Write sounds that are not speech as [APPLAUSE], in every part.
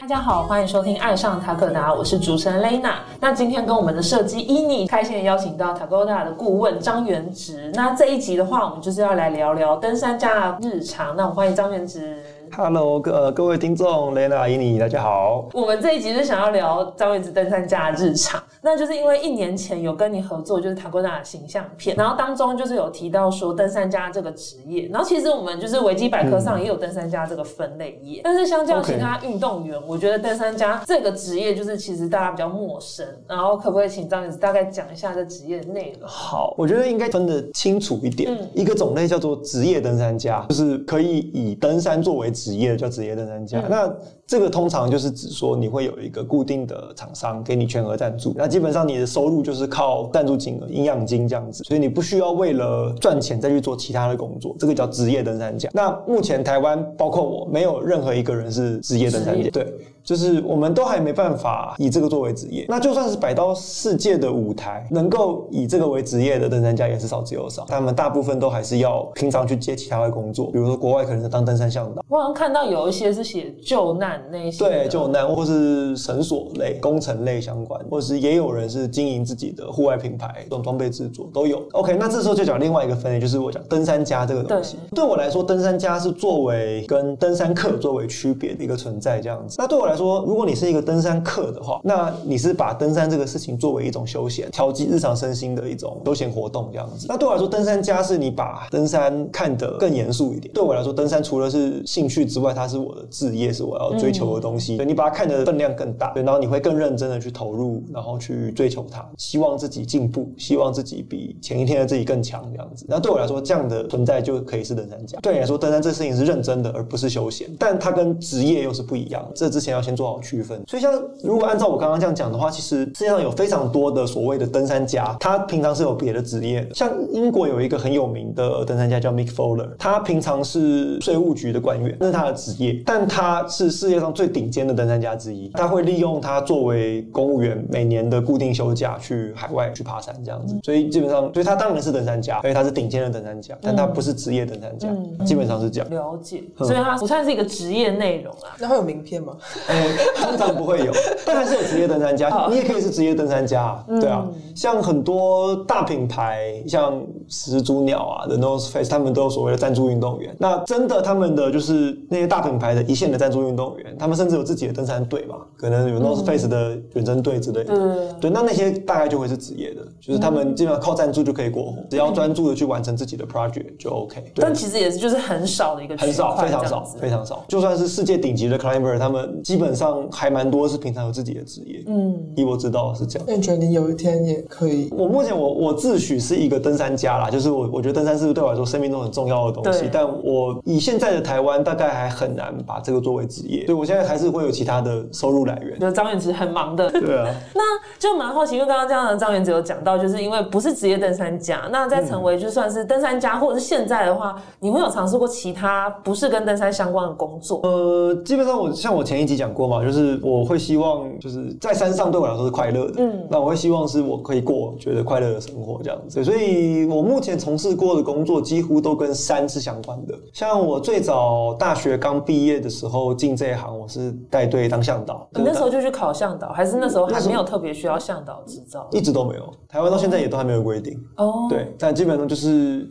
大家好，欢迎收听《爱上塔克达》，我是主持人 Lena。那今天跟我们的设计伊妮开心的邀请到塔格达的顾问张元直。那这一集的话，我们就是要来聊聊登山家的日常。那我们欢迎张元直。Hello，各呃各位听众，Lena、伊妮，大家好。我们这一集是想要聊张元直登山家的日常，那就是因为一年前有跟你合作，就是塔哥达的形象片，然后当中就是有提到说登山家这个职业，然后其实我们就是维基百科上也有登山家这个分类页，但是相较其他运动员，我觉得登山家这个职业就是其实大家比较陌生，然后可不可以请张元直大概讲一下这职业的内容？好，我觉得应该分得清楚一点。嗯一个种类叫做职业登山家，就是可以以登山作为职业的叫职业登山家。嗯那这个通常就是指说你会有一个固定的厂商给你全额赞助，那基本上你的收入就是靠赞助金额、营养金这样子，所以你不需要为了赚钱再去做其他的工作，这个叫职业登山家。那目前台湾包括我，没有任何一个人是职业登山家，对。就是我们都还没办法以这个作为职业，那就算是摆到世界的舞台，能够以这个为职业的登山家也是少之又少。他们大部分都还是要平常去接其他的工作，比如说国外可能是当登山向导，我好像看到有一些是写救难那一些，对，救难或是绳索类、工程类相关，或是也有人是经营自己的户外品牌，这种装备制作都有。OK，那这时候就讲另外一个分类，就是我讲登山家这个东西。对我来说，登山家是作为跟登山客作为区别的一个存在，这样子。那对我来说，如果你是一个登山客的话，那你是把登山这个事情作为一种休闲、调剂日常身心的一种休闲活动，这样子。那对我来说，登山家是你把登山看得更严肃一点。对我来说，登山除了是兴趣之外，它是我的职业，是我要追求的东西。对你把它看得分量更大，对，然后你会更认真的去投入，然后去追求它，希望自己进步，希望自己比前一天的自己更强，这样子。那对我来说，这样的存在就可以是登山家。对你来说，登山这事情是认真的，而不是休闲，但它跟职业又是不一样的。这之前要先做好区分。所以，像如果按照我刚刚这样讲的话，其实世界上有非常多的所谓的登山家，他平常是有别的职业的。像英国有一个很有名的登山家叫 Mick Fowler，他平常是税务局的官员，那是他的职业，但他是世界上最顶尖的登山家之一。他会利用他作为公务员每年的固定休假去海外去爬山这样子，所以基本上，所以他当然是登山家，而且他是顶尖的登山家，但他不是职业登山家，基本上是这样。了解，所以他不算是一个职业内容啊。那会有名片吗？哎，通常不会有，但还是有职业登山家。你也可以是职业登山家啊，对啊。像很多大品牌，像始祖鸟啊、The North Face，他们都有所谓的赞助运动员。那真的，他们的就是那些大品牌的一线的赞助运动员，他们甚至有自己的登山队嘛，可能有 North Face 的远征队之类的。嗯对，那那些大概就会是职业的，就是他们基本上靠赞助就可以过活，只要专注的去完成自己的 project 就 OK。对但其实也是就是很少的一个很少，非常少非常少。就算是世界顶级的 climber，他们基本上还蛮多是平常有自己的职业。嗯，以我知道是这样。那你觉得你有一天也可以？我目前我我自诩是一个登山家啦，就是我我觉得登山是对我来说生命中很重要的东西，但我以现在的台湾大概还很难把这个作为职业，所以我现在还是会有其他的收入来源。就是张元直很忙的。[LAUGHS] 对啊，[LAUGHS] 那就蛮好奇，因为刚刚这样的张元直有讲到，就是因为不是职业登山家，那在成为就算是登山家，或者是现在的话，你会有尝试过其他不是跟登山相关的工作？呃，基本上我像我前一集讲过嘛，就是我会希望就是在山上对我来说是快乐的，嗯，那我会希望是我可以过觉得快乐的生活这样子，所以我目前从事过的工作几乎都跟山是相关的。像我最早大学刚毕业的时候进这一行，我是带队当向导，你那时候就去考向导，还是那时候还没有特别需要向导执照？一直都没有，台湾到现在也都还没有规定。哦，对，但基本上就是。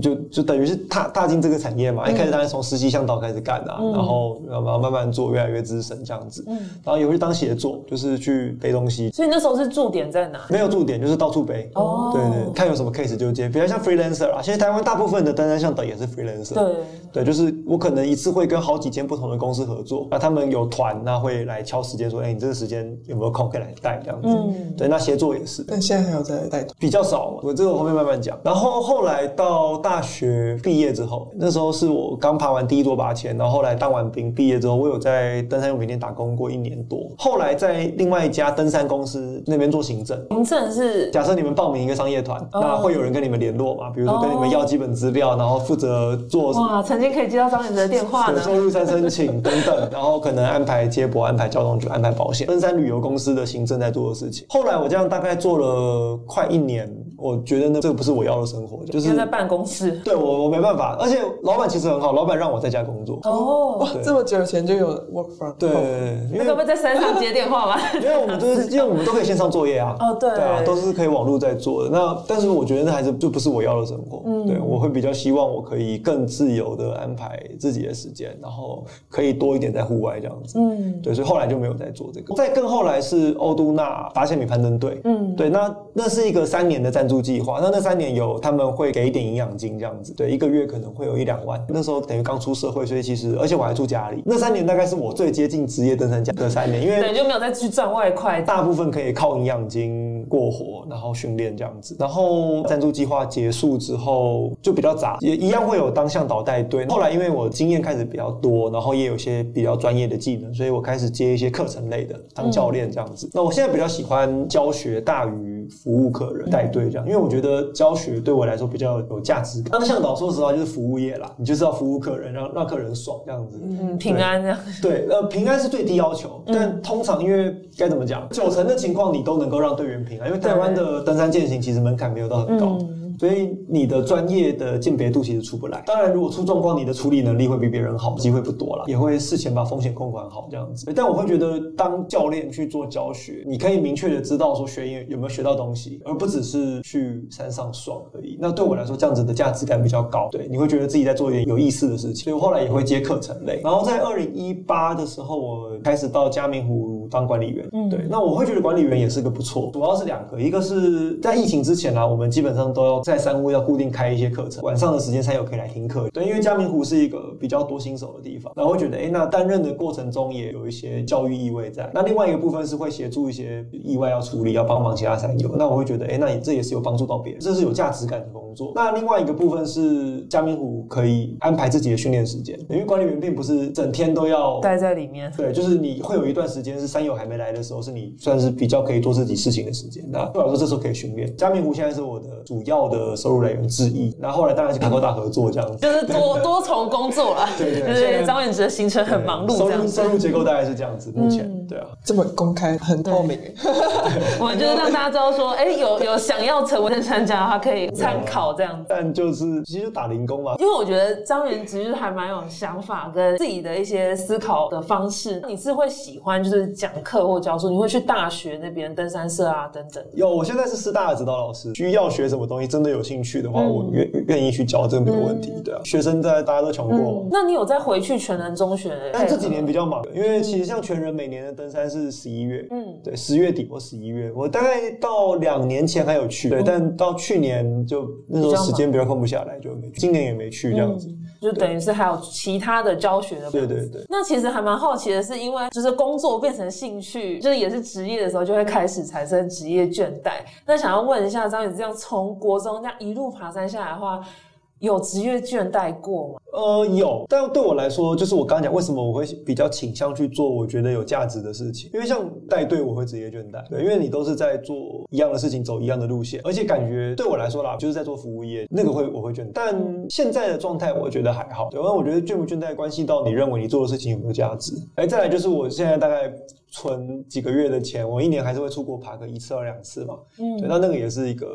就就等于是踏踏进这个产业嘛，一开始当然从实习向导开始干啊，然后然后慢慢做，越来越资深这样子，然后也会当协作，就是去背东西，所以那时候是驻点在哪？没有驻点，就是到处背。哦对对，看有什么 case 就接，比较像 freelancer 啊。现在台湾大部分的单单向导也是 freelancer。对，对，就是我可能一次会跟好几间不同的公司合作，那他们有团，那会来敲时间说，哎、你这个时间有没有空可以来带这样子。嗯对，那协作也是。但现在还有在带团，比较少嘛，我这个我后面慢慢讲。然后后来到大学毕业之后，那时候是我刚爬完第一座八千，然后后来当完兵毕业之后，我有在登山用品店打工过一年多。后来在另外一家登山公司那边做行政。行政是假设你们报名一个商业团，那会有人跟你们联络嘛？比如说跟你们要基本资料，然后负责做哇，曾经可以接到张元直的电话呢。对收入山申请等等，然后可能安排接驳、安排交通局、安排保险，登山旅游公司的行政在做的事情。后来我这样大概做了快一年，我觉得呢，这个不是我要的生活，就是在办公公室。对我我没办法，而且老板其实很好，老板让我在家工作。哦，哇，这么久以前就有 work from 对 home 因为那个会在山上接电话吗？[LAUGHS] 因为我们都是，[LAUGHS] 因为我们都可以线上作业啊。哦对对啊，都是可以网络在做的。那但是我觉得那还是就不是我要的生活。嗯对，我会比较希望我可以更自由的安排自己的时间，然后可以多一点在户外这样子。嗯，对，所以后来就没有再做这个。再更后来是欧都纳发现米攀登队，嗯对，那那是一个三年的赞助计划。那那三年有他们会给一点营养金这样子，对，一个月可能会有一两万。那时候等于刚出社会，所以其实而且我还住家里。那三年大概是我最接近职业登山家的三年，因为对，就没有再去赚外快。大部分可以靠营养金过活，然后训练这样子。然后赞助计划结束之后就比较杂，也一样会有当向导带队。后来因为我经验开始比较多，然后也有些比较专业的技能，所以我开始接一些课程类的，当教练这样子。那我现在比较喜欢教学大于服务客人带队这样，因为我觉得教学对我来说比较有价值感。当向导说实话就是服务业啦，你就是要服务客人，让让客人爽这样子。嗯，平安这样。对，呃，平安是最低要求，嗯但通常因为该怎么讲，九成的情况你都能够让队员平安，因为台湾的登山健行其实门槛没有到很高。嗯所以你的专业的鉴别度其实出不来。当然，如果出状况，你的处理能力会比别人好，机会不多了，也会事前把风险控管好这样子。但我会觉得，当教练去做教学，你可以明确的知道说学员有没有学到东西，而不只是去山上爽而已。那对我来说，这样子的价值感比较高。对，你会觉得自己在做一点有意思的事情。所以我后来也会接课程类。然后在二零一八的时候，我开始到嘉明湖当管理员。嗯对，那我会觉得管理员也是个不错，主要是两个，一个是在疫情之前啊，我们基本上都要在山屋要固定开一些课程，晚上的时间才有可以来听课。对，因为嘉明湖是一个比较多新手的地方，然后会觉得，哎，那担任的过程中也有一些教育意味在。那另外一个部分是会协助一些意外要处理，要帮忙其他山友，那我会觉得，哎，那你这也是有帮助到别人，这是有价值感的工作。那另外一个部分是嘉明湖可以安排自己的训练时间，因为管理员并不是整天都要待在里面。对，就是你会有一段时间是山友还没来的时候，是你算是比较可以做自己事情的时间。那对我来说，这时候可以训练。嘉明湖现在是我的主要的收入来源之一。那后来当然是卡高大合作这样子。就是多多重工作了，对对对张远哲的行程很忙碌收这样子。入收入结构大概是这样子。目前嗯对啊，这么公开，很透明。我们就是让大家知道说，哎，有有想要成为登山家的话，可以参考这样子。但就是其实就打零工嘛。因为我觉得张远哲就是还蛮有想法跟自己的一些思考的方式。你是会喜欢就是讲课或教书，你会去大学那边登山社啊等等。有，我现在是师大的指导老师，需要学什么东西，真的有兴趣的话，嗯我愿愿意去教，这个没有问题。对啊，学生在大家都穷过嘛。那你有再回去全人中学？但这几年比较忙，因为其实像全人每年的登山是十一月，嗯嗯，对，十月底或十一月，我大概到两年前还有去，对，但到去年就那时候时间比较空不下来，就没去，今年也没去这样子。就等于是还有其他的教学的。对对对。那其实还蛮好奇的是，因为就是工作变成兴趣，就是也是职业的时候，就会开始产生职业倦怠。那想要问一下张宇，这样从从国中这样一路爬山下来的话，有职业倦怠过吗？呃，有，但对我来说，就是我刚刚讲，为什么我会比较倾向去做我觉得有价值的事情，因为像带队，我会职业倦怠，对，因为你都是在做一样的事情，走一样的路线，而且感觉对我来说啦，就是在做服务业，那个会我会倦怠，但现在的状态我觉得还好，对，因为我觉得倦不倦怠关系到你认为你做的事情有没有价值，哎，再来就是我现在大概存几个月的钱，我一年还是会出国爬个一次或两次嘛，嗯，对，那那个也是一个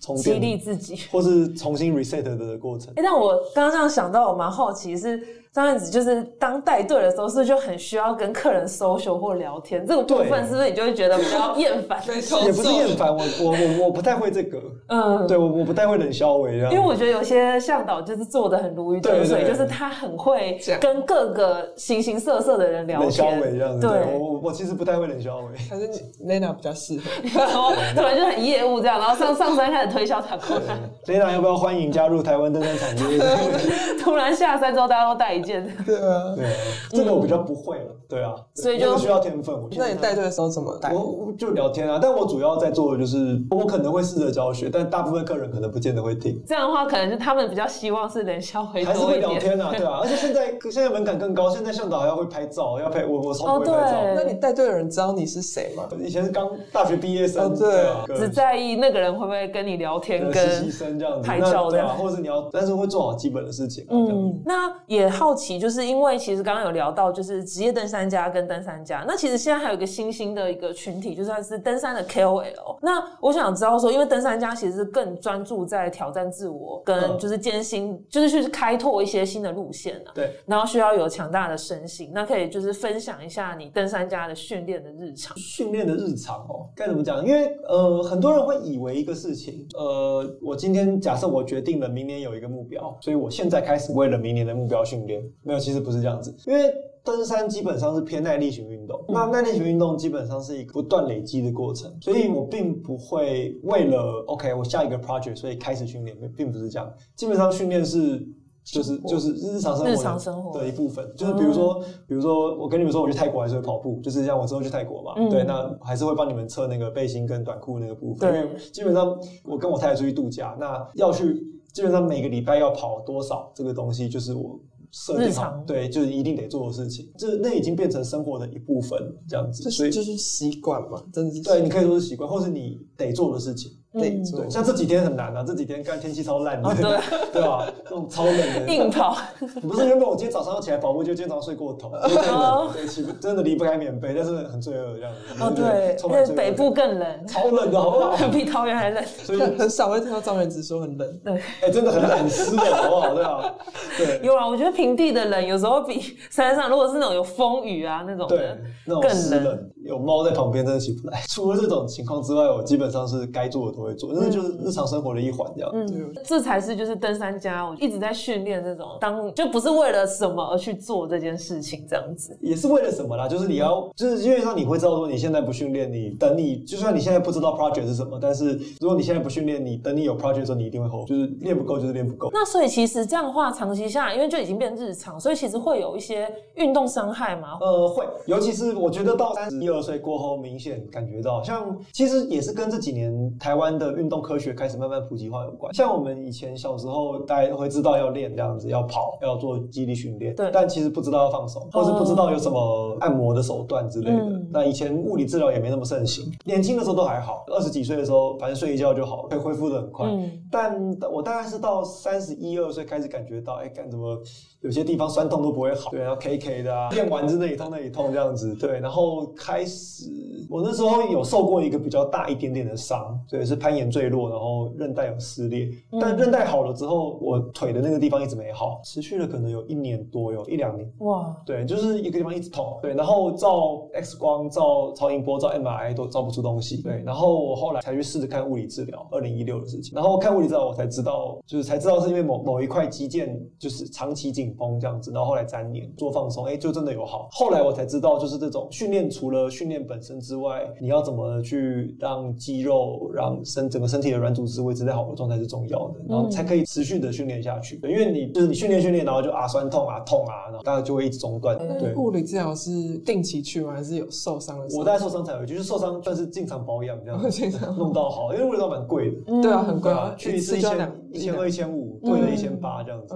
充激励自己。或是重新 reset 的过程。哎、但我刚刚这样想到，我蛮好奇是张燕子，就是当带队的时候，是不是就很需要跟客人 social 或聊天？这个部分是不是你就会觉得比较厌烦？也不是厌烦，我我我我不太会这个，嗯，对我我不太会冷消维这样。因为我觉得有些向导就是做的很如鱼得水，对对就是他很会跟各个形形色色的人聊天冷消天，维这样子，对对，我我我其实不太会冷消维。还是你 Lena 比较适合。[LAUGHS] 然后突然就很业务这样，然后上上山开始推销塔克。Lena 要不要欢迎加入台湾登山产业？[LAUGHS] 突然下山之后大家都带一件，[LAUGHS] 对啊，对，这个我比较不会了，对啊，所以就那个需要天分。我觉得那你带队的时候怎么带？我我就聊天啊，但我主要在做的就是，我可能会试着教学，但大部分客人可能不见得会听。这样的话可能是他们比较希望是能消回还是会。聊天啊，对啊，而且现在现在门槛更高，现在向导还要会拍照，[LAUGHS] 要拍我我超不会拍照。哦对那你带队的人知道你是谁吗？以前是刚大学毕业生，哦对啊，只在意那个人会不会跟你聊天，呃跟实习生这样子，拍照这样对啊，或者是你要，但是会做好基本的事情。嗯，那也好好奇，就是因为其实刚刚有聊到，就是职业登山家跟登山家，那其实现在还有一个新兴的一个群体，就算是登山的 KOL。那我想知道说，因为登山家其实是更专注在挑战自我，跟嗯就是艰辛，就是去开拓一些新的路线啊。对，然后需要有强大的身心，那可以就是分享一下你登山家的训练的日常。训练的日常哦，该怎么讲？因为呃，很多人会以为一个事情，呃，我今天假设我决定了明年有一个目标，所以我现在开始为了明年的目标训练。没有，其实不是这样子，因为。登山基本上是偏耐力型运动，那耐力型运动基本上是一个不断累积的过程，所以我并不会为了 OK 我下一个 project 所以开始训练，并不是这样。基本上训练是就是就是日常生活的日常生活。的一部分，就是比如说，比如说我跟你们说我去泰国还是会跑步，就是像我之后去泰国嘛，嗯。对，那还是会帮你们测那个背心跟短裤那个部分，对。因为基本上我跟我太太出去度假，那要去基本上每个礼拜要跑多少这个东西，就是我。设定好对，就是一定得做的事情，这那已经变成生活的一部分，这样子，所以就是习惯嘛，真的是对，你可以说是习惯，或是你得做的事情。对，。像这几天很难啊，这几天干天气超烂的，哦对 [LAUGHS] 对吧？这种超冷的，硬跑，[LAUGHS] 不是原本我今天早上要起来跑步，就今天早上睡过头，真的对起真的离不开棉被，但是很罪恶这样子。哦对因为北部更冷，超冷的好不好？[LAUGHS] 比桃园还冷。所以很很少会听到张元直说很冷，对，哎、真的很冷湿的好不好？对啊，对有啊，我觉得平地的冷有时候比山上，如果是那种有风雨啊那种对的，，那种更冷，有猫在旁边真的起不来。除了这种情况之外，我基本上是该做的都会做，那就是日常生活的一环这样。嗯对，这才是就是登山家，我一直在训练这种当就不是为了什么而去做这件事情这样子。也是为了什么啦？就是你要，就是因为上你会知道说，你现在不训练，你等你，就算你现在不知道 project 是什么，但是如果你现在不训练，你等你有 project 的时候，你一定会后，就是练不够就是练不够。那所以其实这样的话，长期下来，因为就已经变日常，所以其实会有一些运动伤害嘛。呃，会，尤其是我觉得到三十一二岁过后，明显感觉到，像其实也是跟这几年台湾的运动科学开始慢慢普及化有关。像我们以前小时候，大家会知道要练这样子，要跑，要做肌力训练，对但其实不知道要放松，或是不知道有什么按摩的手段之类的。嗯那以前物理治疗也没那么盛行，年轻的时候都还好，二十几岁的时候，反正睡一觉就好了，会恢复的很快。嗯但我大概是到三十一二岁开始感觉到，哎、干什么有些地方酸痛都不会好，对，然后 K K 的啊，练完之那里痛那里痛这样子，对，然后开始我那时候有受过一个比较大一点点的伤，对，是攀岩坠落，然后韧带有撕裂，但韧带好了之后，我腿的那个地方一直没好，持续了可能有一年多，有一两年。哇，对，就是一个地方一直痛，对，然后照 X 光、照超音波、照 MRI 都照不出东西，对，然后我后来才去试着看物理治疗，二零一六的事情，然后看物理治疗我才知道，就是才知道是因为某某一块肌腱就是长期紧绷这样子，然后后来粘连做放松，哎，就真的有好。后来我才知道，就是这种训练除了训练本身之外，你要怎么去让肌肉、让身整个身体的软组织维持在好的状态是重要的，然后才可以持续的训练下去。因为你就是你训练训练，然后就啊酸痛啊痛啊，然后大家就会一直中断。对那，物理治疗是定期去吗？还是有受伤的时候？我大概受伤才有，就是受伤算是经常保养这样 [LAUGHS] 弄到好，因为物理治疗蛮贵的。对啊，很贵啊啊，，去一次一千、一千二、一千五，贵了一千八这样子。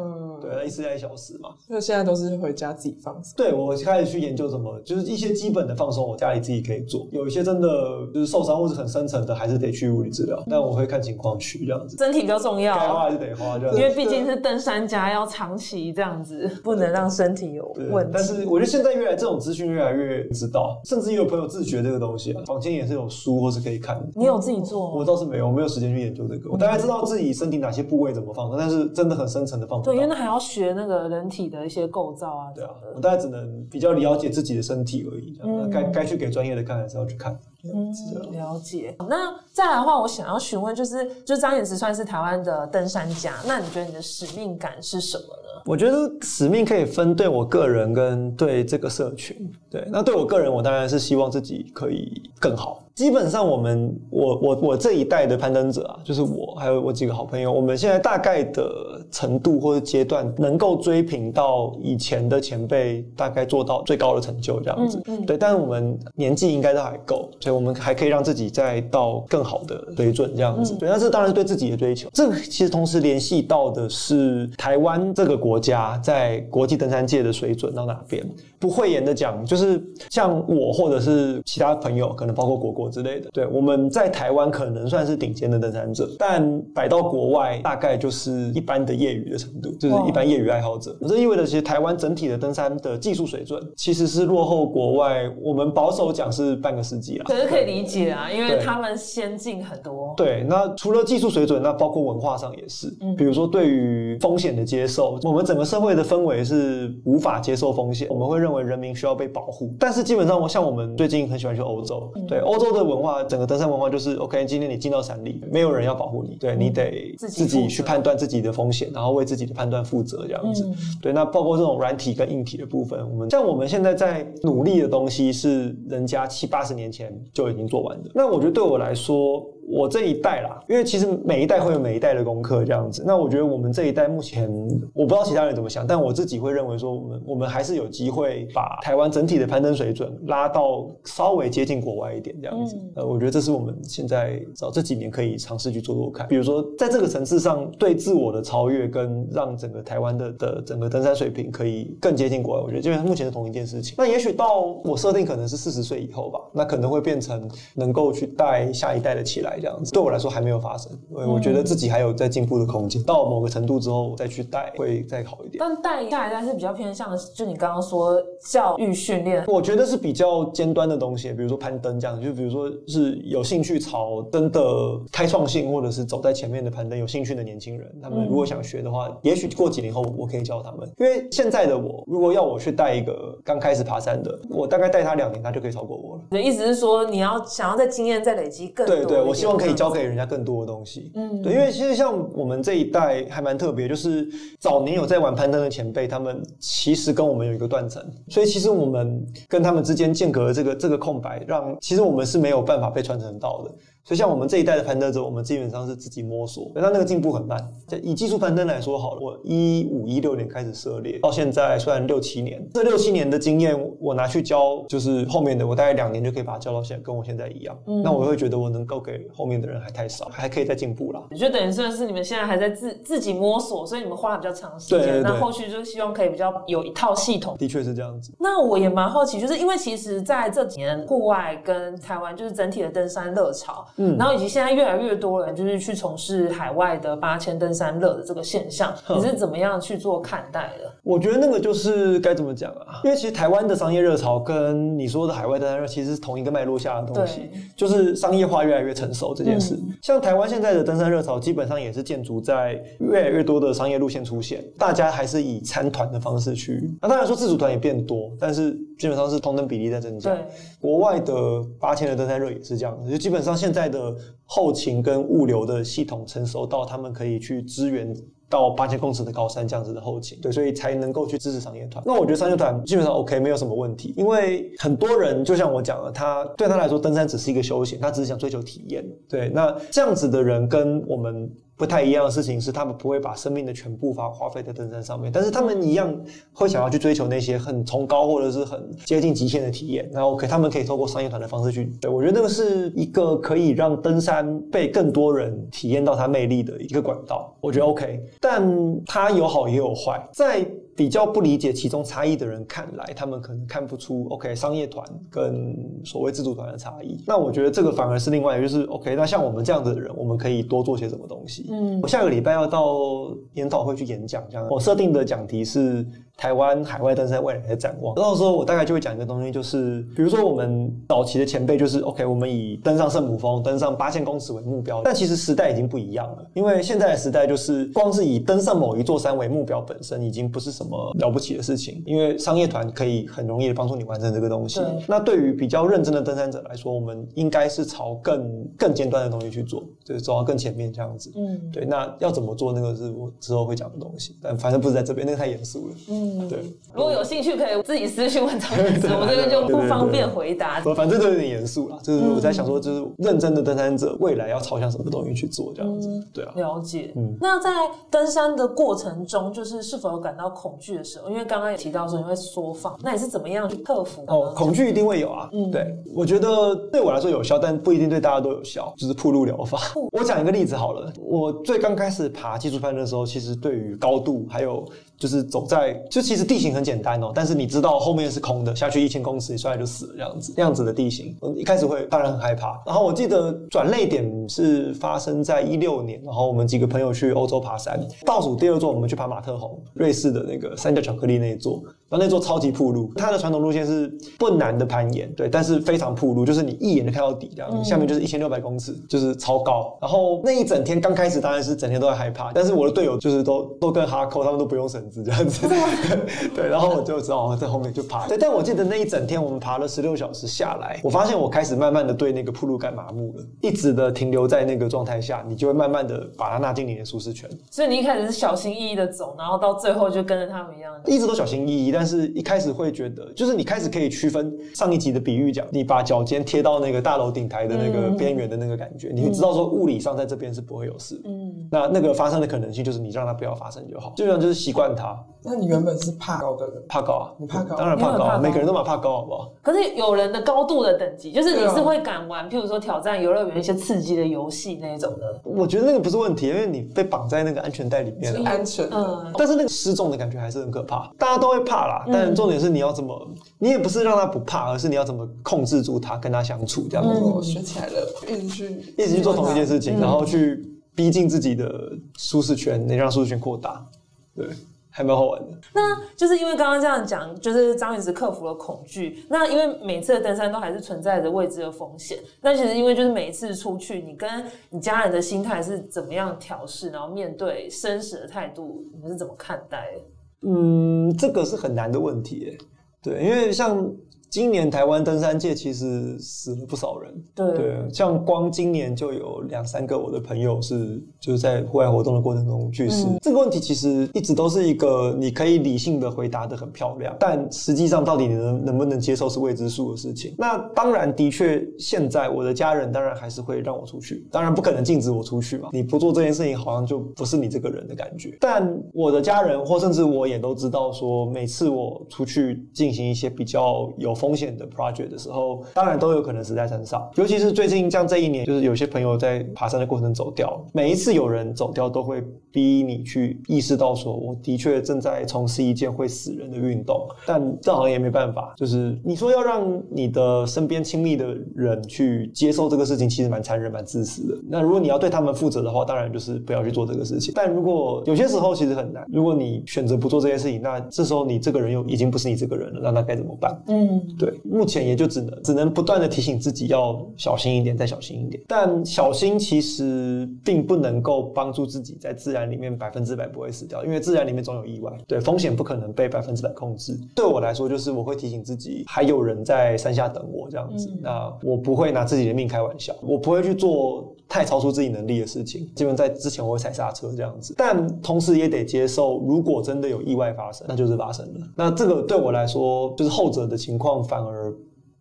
嗯，对，那一次要一小时嘛。那现在都是回家自己放松。对我开始去研究怎么，就是一些基本的放松，我家里自己可以做。有一些真的就是受伤或是很深层的，还是得去物理治疗。但我会看情况去这样子，身体比较重要该花，还是得花这样子。因为毕竟是登山家，要长期这样子，不能让身体有问题。但是我觉得现在越来这种资讯越来越知道，甚至也有朋友自学这个东西啊，房间也是有书或是可以看的。你有自己做我？倒是没有，我没有时间去研究这个。我大概知道自己身体哪些部位怎么放松，但是真的很深层的放松对，因为。那还要学那个人体的一些构造啊。对啊我大概只能比较了解自己的身体而已。这样那嗯该该去给专业的看，还是要去看。嗯，了解。那再来的话，我想要询问，就是，就张衍慈算是台湾的登山家，那你觉得你的使命感是什么呢？我觉得使命可以分对我个人跟对这个社群。对，那对我个人，我当然是希望自己可以更好。基本上，我们我我我这一代的攀登者啊，就是我还有我几个好朋友，我们现在大概的程度或者阶段，能够追平到以前的前辈，大概做到最高的成就这样子。对，但是我们年纪应该都还够，所以我们还可以让自己再到更好的水准这样子。对，那这当然是对自己的追求。这个其实同时联系到的是台湾这个国家在国际登山界的水准到哪边。不讳言的讲，就是像我或者是其他朋友，可能包括果果之类的。对，我们在台湾可能算是顶尖的登山者，但摆到国外大概就是一般的业余的程度，就是一般业余爱好者。这意味着其实台湾整体的登山的技术水准其实是落后国外，我们保守讲是半个世纪啦。可是可以理解啊，因为他们先进很多。对，那除了技术水准，那包括文化上也是，比如说对于风险的接受，我们整个社会的氛围是无法接受风险，我们会认为人民需要被保护。但是基本上，我像我们最近很喜欢去欧洲，对欧洲的文化，整个登山文化就是 OK，今天你进到山里，没有人要保护你，对你得自己去判断自己的风险，然后为自己的判断负责，这样子。对，那包括这种软体跟硬体的部分，我们像我们现在在努力的东西，是人家七八十年前就已经做完的。那我觉得对我来说，我这一代啦，因为其实每一代会有每一代的功课这样子。那我觉得我们这一代目前，我不知道其他人怎么想，但我自己会认为说，我们我们还是有机会把台湾整体的攀登水准拉到稍微接近国外一点这样子。呃，我觉得这是我们现在找这几年可以尝试去做做看。比如说，在这个层次上对自我的超越，跟让整个台湾的的整个登山水平可以更接近国外，我觉得基本上目前是同一件事情。那也许到我设定可能是四十岁以后吧，那可能会变成能够去带下一代的起来这样子。对我来说还没有发生，我我觉得自己还有在进步的空间。到某个程度之后再去带会再好一点。但带下一代是比较偏向，就你刚刚说教育训练，我觉得是比较尖端的东西，比如说攀登这样，就比如说是有兴趣朝真的开创性或者是走在前面的攀登有兴趣的年轻人，他们如果想学的话，也许过几年后我可以教他们。因为现在的我，如果要我去带一个刚开始爬山的，我大概带他两年，他就可以超过我了。你的意思是说你要想要在经验再累积更多？对对，我希望可以教给人家更多的东西。嗯，对，因为其实像我们这一代还蛮特别，就是早年有在玩攀登的前辈，他们其实跟我们有一个断层，所以其实我们跟他们之间间隔的这个这个空白，让其实我们是没有办法被传承到的。所以像我们这一代的攀登者，我们基本上是自己摸索，那那个进步很慢。就以技术攀登来说好了，我一五一六年开始涉猎，到现在虽然六七年，这六七年的经验我拿去教，就是后面的我大概两年就可以把它教到现在，跟我现在一样。那我会觉得我能够给后面的人还太少，还可以再进步啦。我觉得等于算是你们现在还在自自己摸索，所以你们花了比较长时间。那后续就是希望可以比较有一套系统。的确是这样子。那我也蛮好奇，就是因为其实在这几年户外跟台湾就是整体的登山热潮，嗯，然后以及现在越来越多人就是去从事海外的八千登山热的这个现象，你是怎么样去做看待的？我觉得那个就是该怎么讲啊？因为其实台湾的商业热潮跟你说的海外登山热其实是同一个脉络下的东西，就是商业化越来越成熟这件事。像台湾现在的登山热潮，基本上也是建筑在越来越多的商业路线出现，大家还是以参团的方式去。那当然说自主团也变多，但是基本上是同等比例在增加对。国外的八千的登山热也是这样子，就基本上现在的后勤跟物流的系统成熟到他们可以去支援。到八千公尺的高山这样子的后勤，对，所以才能够去支持商业团。那我觉得商业团基本上 OK，没有什么问题，因为很多人就像我讲的，他对他来说登山只是一个休闲，他只是想追求体验。对，那这样子的人跟我们不太一样的事情是，他们不会把生命的全部花花费在登山上面，但是他们一样会想要去追求那些很崇高或者是很接近极限的体验。然后 OK，他们可以透过商业团的方式去，对我觉得那个是一个可以让登山被更多人体验到它魅力的一个管道，我觉得 OK。但它有好也有坏，在比较不理解其中差异的人看来，他们可能看不出 OK 商业团跟所谓自主团的差异。那我觉得这个反而是另外，就是 OK。那像我们这样的人，我们可以多做些什么东西？嗯，我下个礼拜要到研讨会去演讲，这样我设定的讲题是台湾海外登山未来的展望。到时候我大概就会讲一个东西，就是比如说我们早期的前辈就是 OK，我们以登上圣母峰、登上八千公尺为目标，但其实时代已经不一样了，因为现在的时代就是光是以登上某一座山为目标本身已经不是什么了不起的事情，因为商业团可以很容易的帮助你完成这个东西对。那对于比较认真的登山者来说，我们应该是朝更更尖端的东西去做，就是走到更前面这样子。嗯对，那要怎么做，那个是我之后会讲的东西，但反正不是在这边，那个太严肃了。嗯，对，如果有兴趣可以自己私信问张老师，[LAUGHS] 我这边就不方便回答。我反正都有点严肃啦，就是我在想说，就是认真的登山者未来要朝向什么东西去做，这样子。对啊，了解。嗯那在登山的过程中，就是是否有感到恐惧的时候？因为刚刚也提到说你会缩放，那你是怎么样去克服呢？哦，恐惧一定会有啊。嗯对，我觉得对我来说有效，但不一定对大家都有效，就是铺路疗法。我讲一个例子好了，我最刚开始爬技术攀登的时候，其实对于高度还有就是走在就其实地形很简单哦，但是你知道后面是空的，下去一千公尺，一摔就死了这样子，这样子的地形，一开始会当然很害怕。然后我记得转泪点是发生在一六年，然后我们几个朋友去欧洲爬山，倒数第二座我们去爬马特洪，瑞士的那个三角巧克力那一座，然后那座超级铺路，它的传统路线是不难的攀岩，对，但是非常铺路，就是你一眼就看到底这样，下面就是一千六百公尺，就是超高。然后那一整天刚开始当然是整天都在害怕，但是我的队友就是都都跟哈扣，他们都不用绳子这样子，对，然后我就知道哦在后面就爬。对，但我记得那一整天我们爬了十六小时下来，我发现我开始慢慢的对那个铺路感麻木了，一直的停留在那个状态下，你就会慢慢的把它纳进你的舒适圈。所以你一开始是小心翼翼的走，然后到最后就跟着他们一样。一直都小心翼翼，但是一开始会觉得，就是你开始可以区分上一集的比喻讲，你把脚尖贴到那个大楼顶台的那个边缘的那个感觉，你会知道说物理上在这边是不会有事，嗯，那那个发生的可能性就是你让它不要发生就好，基本上就是习惯它，那你原本是怕高的人，怕高啊，你怕高？当然怕高啊，怕高？每个人都蛮怕高，好不好？可是有人的高度的等级，就是你是会敢玩，譬如说挑战游乐园一些刺激的游戏那一种的。我觉得那个不是问题，因为你被绑在那个安全带里面。安全。嗯，但是那个失重的感觉还是很可怕，大家都会怕啦。但重点是你要怎么，你也不是让他不怕，而是你要怎么控制住他，跟他相处这样子。我学起来了，一直去一直去做同一件事情，然后去逼近自己的舒适圈，能让舒适圈扩大，对，还蛮好玩的。那就是因为刚刚这样讲，就是张宇直克服了恐惧。那因为每次的登山都还是存在着未知的风险。那其实因为就是每一次出去，你跟你家人的心态是怎么样调试，然后面对生死的态度，你们是怎么看待的？嗯，这个是很难的问题哎，对，因为像今年台湾登山界其实死了不少人，对对，像光今年就有两三个我的朋友是就是在户外活动的过程中去世。这个问题其实一直都是一个你可以理性的回答的很漂亮，但实际上到底你能能不能接受是未知数的事情。那当然，的确，现在我的家人当然还是会让我出去，当然不可能禁止我出去嘛。你不做这件事情，好像就不是你这个人的感觉。但我的家人或甚至我也都知道说，每次我出去进行一些比较有风险的 project 的时候，当然都有可能死在山上。尤其是最近像这一年，就是有些朋友在爬山的过程走掉，每一次有人走掉，都会逼你去意识到说，我的确正在从事一件会死人的运动。但这好像也没办法，就是你说要让你的身边亲密的人去接受这个事情，其实蛮残忍、蛮自私的。那如果你要对他们负责的话，当然就是不要去做这个事情。但如果有些时候其实很难，如果你选择不做这件事情，那这时候你这个人又已经不是你这个人了，那那该怎么办？嗯，对，目前也就只能只能不断的提醒自己要小心一点，再小心一点。但小心其实并不能够帮助自己在自然里面百分之百不会死掉，因为自然里面总有意外，对，风险不可能被百分之百控制。对我来说，就是我会提醒自己，还有人在山下等我这样子。那我不会拿自己的命开玩笑，我不会去做太超出自己能力的事情。基本在之前我会踩刹车这样子，但同时也得接受，如果真的有意外发生，那就是发生了。那这个对我来说，就是后者的情况反而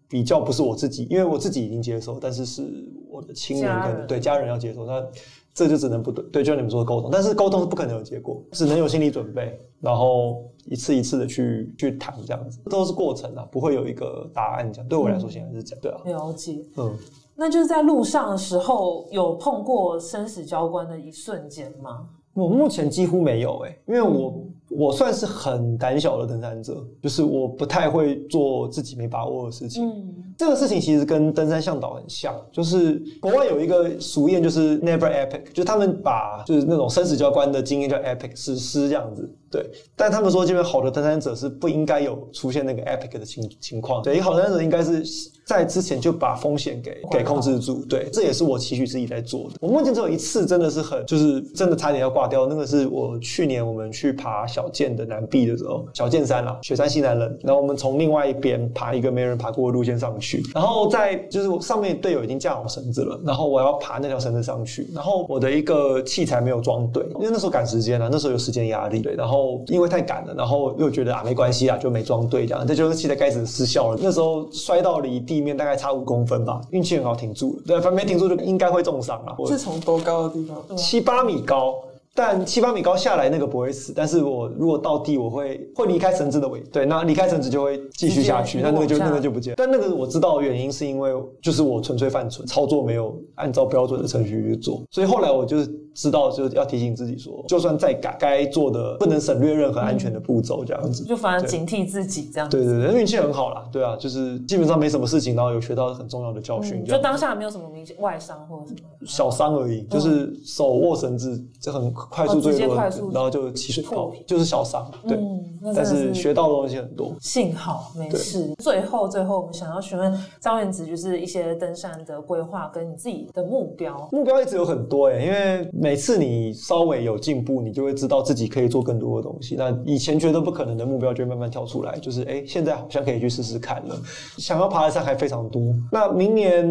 比较不是我自己，因为我自己已经接受，但是是我的亲人可能对家人要接受，那这就只能不对，对，就像你们说的沟通，但是沟通是不可能有结果，只能有心理准备，然后一次一次的去去谈这样子，都是过程啊，不会有一个答案这样。对我来说，现在是这样，对啊，了解。嗯。那就是在路上的时候有碰过生死交关的一瞬间吗？我目前几乎没有诶、因为我、我算是很胆小的登山者，就是我不太会做自己没把握的事情。嗯，这个事情其实跟登山向导很像，就是国外有一个俗谚，就是 never epic，就是他们把就是那种生死交关的经验叫 epic 史诗这样子。对，但他们说，这边好的登山者是不应该有出现那个 epic 的情情况。对，一个好登山者应该是在之前就把风险给给控制住。对，这也是我期许自己在做的。我目前只有一次真的是很，就是真的差点要挂掉，那个是我去年我们去爬小剑的南壁的时候，小剑山啦，雪山西南人，然后我们从另外一边爬一个没人爬过的路线上去，然后在就是我上面队友已经架好绳子了，然后我要爬那条绳子上去，然后我的一个器材没有装对，因为那时候赶时间啊，那时候有时间压力，对，然后因为太赶了，然后又觉得啊没关系啊，就没装对这样，这就是器材开始失效了，那时候摔到离地面大概差五公分吧，运气很好停住了，对，反正没停住就应该会重伤了，我是从多高的地方？七八米高。但七八米高下来那个不会死，但是我如果到地，我会会离开绳子的尾，对，那离开绳子就会继续下去，那那个就那个就不见。但那个我知道的原因是因为就是我纯粹犯蠢，操作没有按照标准的程序去做，所以后来我就是知道就是要提醒自己说，就算再改，该做的不能省略任何安全的步骤，这样子。就反而警惕自己这样子。对对对，运气很好啦，对啊，就是基本上没什么事情，然后有学到很重要的教训，这就当下没有什么明显外伤或者什么。小伤而已，就是手握绳子就很快速哦直接坠落快速，然后就起水泡，就是小伤，对但是是学到的东西很多。幸好没事。最后，最后我们想要询问张元子，就是一些登山的规划跟你自己的目标。目标一直有很多哎，因为每次你稍微有进步，你就会知道自己可以做更多的东西。那以前觉得不可能的目标，就会慢慢跳出来，就是哎，现在好像可以去试试看了。想要爬的山还非常多。那明年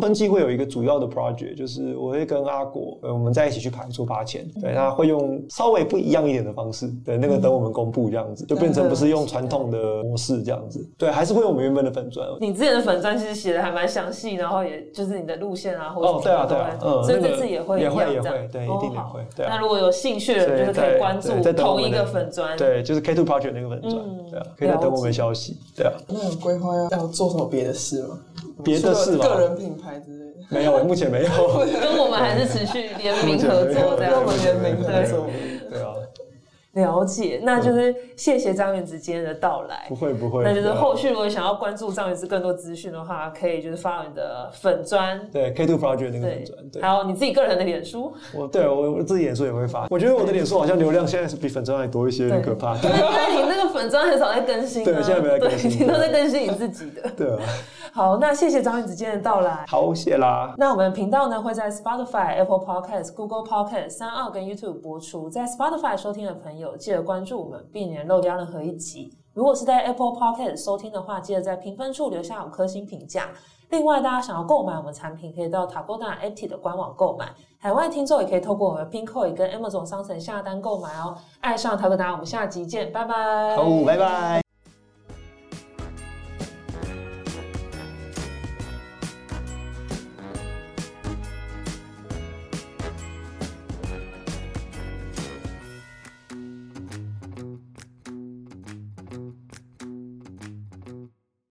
春季会有一个主要的 project，就是我会跟阿果，呃，我们在一起去爬一座八千。对，那会用稍微不一样一点的方式，对，那个等我们公布这样子，就变成不是用传统的模式这样子。对，还是会用我们原本的粉砖。你之前的粉砖其实写的还蛮详细，然后也就是你的路线啊，或者哦对啊对啊嗯所以那个这次也会也会也一样这样会对哦一定也好会对啊那如果有兴趣的人，就是可以关注同一个粉砖。对，就是 K Two Project 那个粉砖，嗯对啊，可以再等我们消息，对啊，那有规划要要做什么别的事吗？别的事吗？个人品牌之类的。[LAUGHS] 没有，目前没有，跟我们还是持续联名合作这样。跟我们联名合作，对啊，了解，那就是谢谢张元子今天的到来。不。会不会，那就是后续如果想要关注张元子更多资讯的话，可以就是发你的粉砖，对 K Two Project 那个粉砖，，对。还，有你自己个人的脸书。我对我我自己脸书也会发，我觉得我的脸书好像流量现在是比粉砖还多一些，很可怕。因为你那个粉砖很少在更新、啊，对现在没在更新。你都在更新你自己的。对啊，好，那谢谢张元子今天的到来。好，谢啦。那我们频道呢会在 Spotify、Apple Podcast、Google Podcast、三二跟 YouTube 播出。在 Spotify 收听的朋友，记得关注我们，避免漏掉任何一集。如果是在 Apple Podcast 收听的话，记得在评分处留下五颗星评价。另外，大家想要购买我们产品，可以到 Tagoda Apti 的官网购买。海外听众也可以透过我们 Pinkoi 跟 Amazon 商城下单购买哦。爱上 Tagoda，我们下集见，拜拜。好，拜拜。